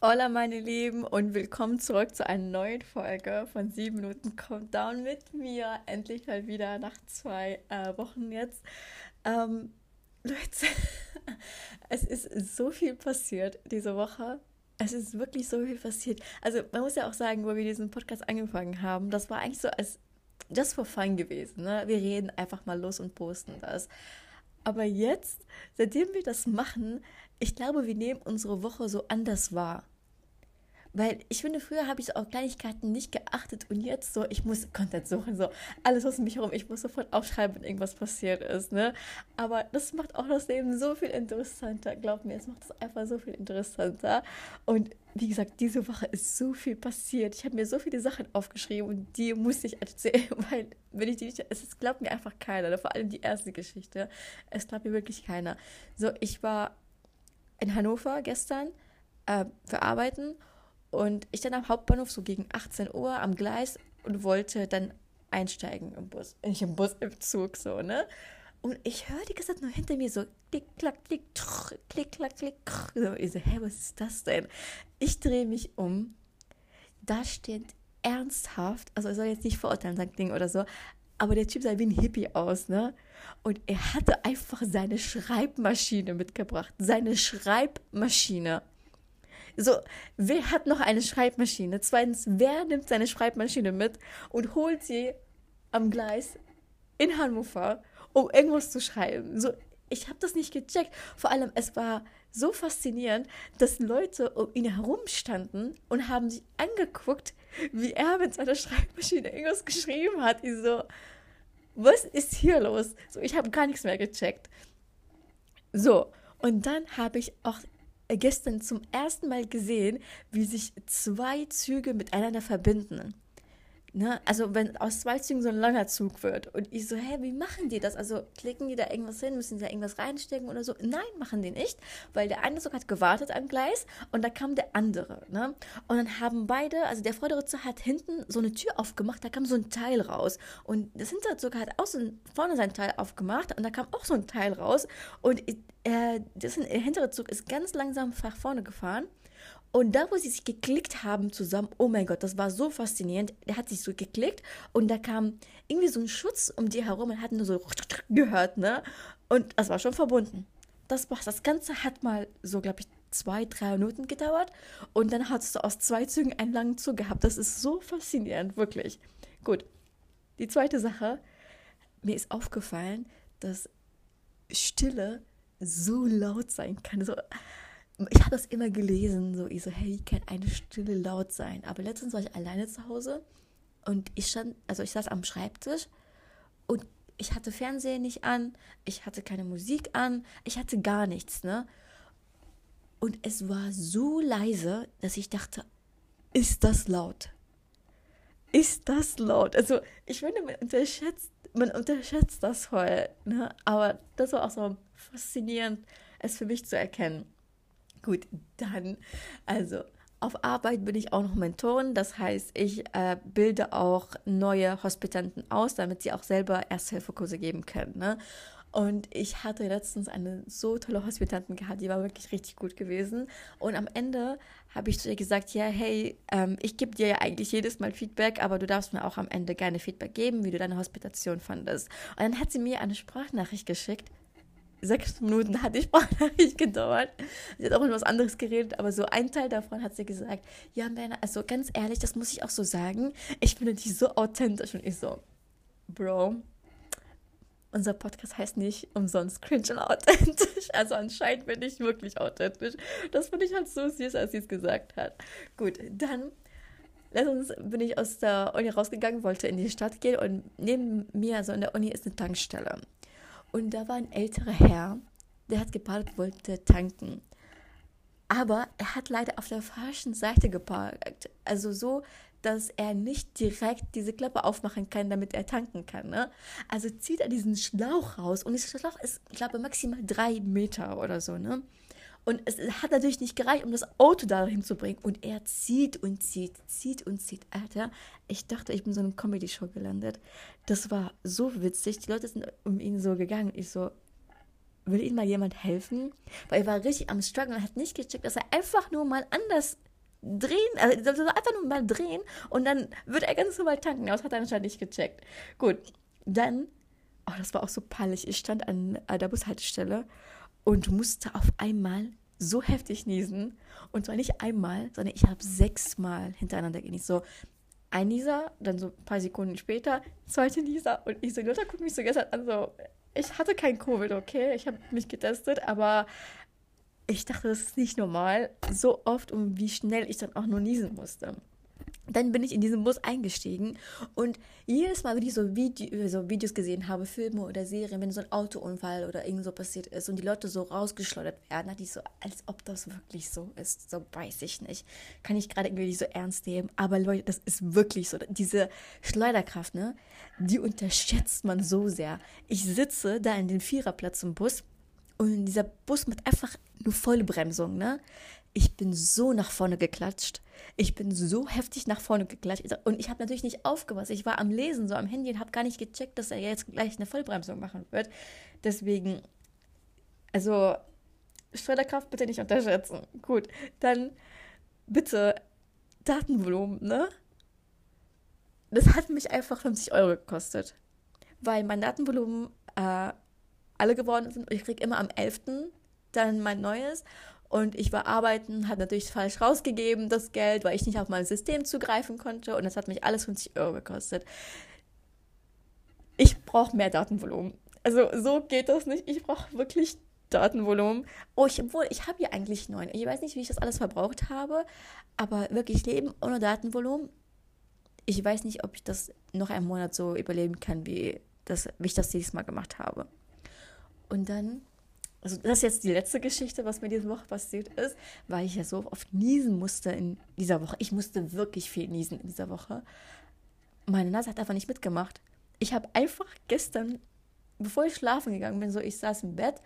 Hola meine Lieben und willkommen zurück zu einer neuen Folge von 7 Minuten Countdown mit mir. Endlich mal wieder nach zwei äh, Wochen jetzt. Ähm, Leute, es ist so viel passiert diese Woche. Es ist wirklich so viel passiert. Also man muss ja auch sagen, wo wir diesen Podcast angefangen haben, das war eigentlich so als just for fun gewesen. Ne? Wir reden einfach mal los und posten das. Aber jetzt, seitdem wir das machen, ich glaube, wir nehmen unsere Woche so anders wahr. Weil ich finde, früher habe ich so auf Kleinigkeiten nicht geachtet und jetzt so, ich muss Content suchen, so alles was um mich herum, ich muss sofort aufschreiben, wenn irgendwas passiert ist, ne? Aber das macht auch das Leben so viel interessanter, glaub mir, es macht es einfach so viel interessanter. Und wie gesagt, diese Woche ist so viel passiert. Ich habe mir so viele Sachen aufgeschrieben und die muss ich erzählen, weil wenn ich die nicht, es glaubt mir einfach keiner, ne? vor allem die erste Geschichte, es glaubt mir wirklich keiner. So, ich war in Hannover gestern äh, für Arbeiten und ich dann am Hauptbahnhof so gegen 18 Uhr am Gleis und wollte dann einsteigen im Bus. Nicht im Bus, im Zug so, ne? Und ich höre die ganze nur hinter mir so klick, klack, klick, trch, klick, klack, klick. So, ich so, hä, was ist das denn? Ich drehe mich um. Da steht ernsthaft, also ich soll jetzt nicht verurteilen, sein Ding oder so, aber der Typ sah wie ein Hippie aus, ne? Und er hatte einfach seine Schreibmaschine mitgebracht. Seine Schreibmaschine. So, wer hat noch eine Schreibmaschine? Zweitens, wer nimmt seine Schreibmaschine mit und holt sie am Gleis in Hannover, um irgendwas zu schreiben? So, ich habe das nicht gecheckt. Vor allem, es war so faszinierend, dass Leute um ihn herum standen und haben sich angeguckt, wie er mit seiner Schreibmaschine irgendwas geschrieben hat. Ich so, was ist hier los? So, ich habe gar nichts mehr gecheckt. So, und dann habe ich auch gestern zum ersten Mal gesehen, wie sich zwei Züge miteinander verbinden. Ne? Also wenn aus zwei Zügen so ein langer Zug wird und ich so, hä, wie machen die das? Also klicken die da irgendwas hin, müssen sie da irgendwas reinstecken oder so? Nein, machen die nicht, weil der eine Zug hat gewartet am Gleis und da kam der andere. Ne? Und dann haben beide, also der vordere Zug hat hinten so eine Tür aufgemacht, da kam so ein Teil raus und das hintere Zug hat auch so vorne sein Teil aufgemacht und da kam auch so ein Teil raus und äh, das hintere Zug ist ganz langsam nach vorne gefahren und da, wo sie sich geklickt haben zusammen, oh mein Gott, das war so faszinierend. Der hat sich so geklickt und da kam irgendwie so ein Schutz um die herum und hat nur so gehört, ne? Und das war schon verbunden. Das. Das Ganze hat mal so, glaube ich, zwei, drei Minuten gedauert und dann hattest du aus zwei Zügen einen langen Zug gehabt. Das ist so faszinierend, wirklich. Gut. Die zweite Sache, mir ist aufgefallen, dass Stille so laut sein kann. So, ich habe das immer gelesen, so ich so, hey, kann eine Stille laut sein? Aber letztens war ich alleine zu Hause und ich stand, also ich saß am Schreibtisch und ich hatte Fernsehen nicht an, ich hatte keine Musik an, ich hatte gar nichts, ne? Und es war so leise, dass ich dachte, ist das laut? Ist das laut? Also, ich finde, man unterschätzt, man unterschätzt das voll, ne? Aber das war auch so faszinierend, es für mich zu erkennen. Gut, dann, also auf Arbeit bin ich auch noch Mentorin. Das heißt, ich äh, bilde auch neue Hospitanten aus, damit sie auch selber Ersthilfekurse geben können. Ne? Und ich hatte letztens eine so tolle Hospitantin gehabt, die war wirklich richtig gut gewesen. Und am Ende habe ich zu ihr gesagt, ja, hey, ähm, ich gebe dir ja eigentlich jedes Mal Feedback, aber du darfst mir auch am Ende gerne Feedback geben, wie du deine Hospitation fandest. Und dann hat sie mir eine Sprachnachricht geschickt sechs Minuten hat die Sprachnachricht gedauert. Sie hat auch über was anderes geredet, aber so ein Teil davon hat sie gesagt, ja, Männer, also ganz ehrlich, das muss ich auch so sagen, ich finde die so authentisch und ich so, Bro, unser Podcast heißt nicht umsonst cringe und authentisch. Also anscheinend bin ich wirklich authentisch. Das finde ich halt so süß, als sie es gesagt hat. Gut, dann letztens bin ich aus der Uni rausgegangen, wollte in die Stadt gehen und neben mir, also in der Uni, ist eine Tankstelle. Und da war ein älterer Herr, der hat geparkt, wollte tanken. Aber er hat leider auf der falschen Seite geparkt. Also so, dass er nicht direkt diese Klappe aufmachen kann, damit er tanken kann. Ne? Also zieht er diesen Schlauch raus und dieser Schlauch ist, ich glaube, maximal drei Meter oder so. Ne? Und es hat natürlich nicht gereicht, um das Auto dahin zu bringen. Und er zieht und zieht, zieht und zieht. Alter, ich dachte, ich bin so in einer Comedy-Show gelandet. Das war so witzig. Die Leute sind um ihn so gegangen. Ich so, will ihm mal jemand helfen? Weil er war richtig am Struggle und hat nicht gecheckt, dass er einfach nur mal anders drehen, also einfach nur mal drehen und dann wird er ganz normal tanken. Das hat er anscheinend nicht gecheckt. Gut, dann, oh, das war auch so peinlich. Ich stand an der Bushaltestelle und musste auf einmal so heftig niesen. Und zwar nicht einmal, sondern ich habe sechsmal hintereinander genießt. So ein Nieser, dann so ein paar Sekunden später, zweite Nieser. Und ich so, Lothar guckt mich so gestern an, so, ich hatte kein Covid, okay? Ich habe mich getestet, aber ich dachte, das ist nicht normal, so oft und wie schnell ich dann auch nur niesen musste. Dann bin ich in diesen Bus eingestiegen und jedes Mal, wenn ich so, Video, so, Videos gesehen habe, Filme oder Serien, wenn so ein Autounfall oder irgend so passiert ist und die Leute so rausgeschleudert werden, hatte ich so, als ob das wirklich so ist. So weiß ich nicht. Kann ich gerade irgendwie nicht so ernst nehmen. Aber Leute, das ist wirklich so. Diese Schleuderkraft, ne, die unterschätzt man so sehr. Ich sitze da in den Viererplatz im Bus und dieser Bus mit einfach nur volle Bremsung, ne? Ich bin so nach vorne geklatscht. Ich bin so heftig nach vorne geklatscht. Und ich habe natürlich nicht aufgepasst. Ich war am Lesen, so am Handy und habe gar nicht gecheckt, dass er jetzt gleich eine Vollbremsung machen wird. Deswegen, also, Schleuderkraft bitte nicht unterschätzen. Gut, dann bitte Datenvolumen, ne? Das hat mich einfach 50 Euro gekostet. Weil mein Datenvolumen äh, alle geworden sind. Ich kriege immer am 11. dann mein neues. Und ich war arbeiten, habe natürlich falsch rausgegeben, das Geld, weil ich nicht auf mein System zugreifen konnte. Und das hat mich alles 50 Euro gekostet. Ich brauche mehr Datenvolumen. Also so geht das nicht. Ich brauche wirklich Datenvolumen. Oh, ich, obwohl, ich habe hier eigentlich neun. Ich weiß nicht, wie ich das alles verbraucht habe, aber wirklich Leben ohne Datenvolumen. Ich weiß nicht, ob ich das noch einen Monat so überleben kann, wie, das, wie ich das dieses Mal gemacht habe. Und dann, also das ist jetzt die letzte Geschichte, was mir diese Woche passiert ist, weil ich ja so oft niesen musste in dieser Woche. Ich musste wirklich viel niesen in dieser Woche. Meine Nase hat einfach nicht mitgemacht. Ich habe einfach gestern, bevor ich schlafen gegangen bin, so ich saß im Bett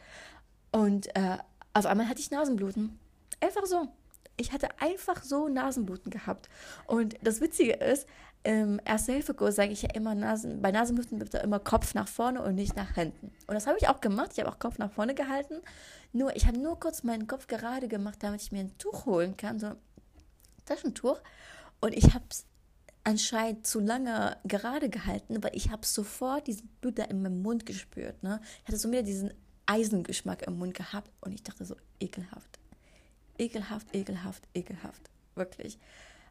und äh, auf einmal hatte ich Nasenbluten. Einfach so. Ich hatte einfach so Nasenbluten gehabt. Und das Witzige ist, im Erste-Hilfe-Kurs sage ich ja immer, Nasen, bei Nasenbluten bitte immer Kopf nach vorne und nicht nach hinten. Und das habe ich auch gemacht. Ich habe auch Kopf nach vorne gehalten. Nur, ich habe nur kurz meinen Kopf gerade gemacht, damit ich mir ein Tuch holen kann, so ein Taschentuch. Und ich habe es anscheinend zu lange gerade gehalten, weil ich habe sofort diesen Blut da in meinem Mund gespürt. Ne? Ich hatte so wieder diesen Eisengeschmack im Mund gehabt und ich dachte so, ekelhaft. Ekelhaft, ekelhaft, ekelhaft. Wirklich.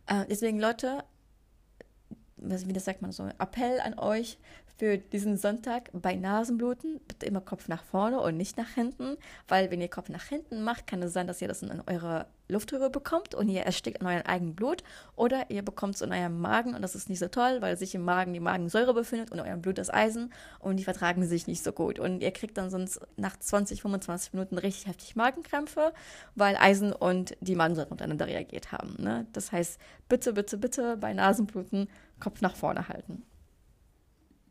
Äh, deswegen, Leute, wie das sagt man so, Appell an euch für diesen Sonntag bei Nasenbluten, bitte immer Kopf nach vorne und nicht nach hinten, weil wenn ihr Kopf nach hinten macht, kann es sein, dass ihr das in eure Luftröhre bekommt und ihr erstickt in eurem eigenen Blut oder ihr bekommt es in eurem Magen und das ist nicht so toll, weil sich im Magen die Magensäure befindet und in eurem Blut das Eisen und die vertragen sich nicht so gut und ihr kriegt dann sonst nach 20, 25 Minuten richtig heftig Magenkrämpfe, weil Eisen und die Magensäure miteinander reagiert haben. Ne? Das heißt, bitte, bitte, bitte bei Nasenbluten Kopf nach vorne halten.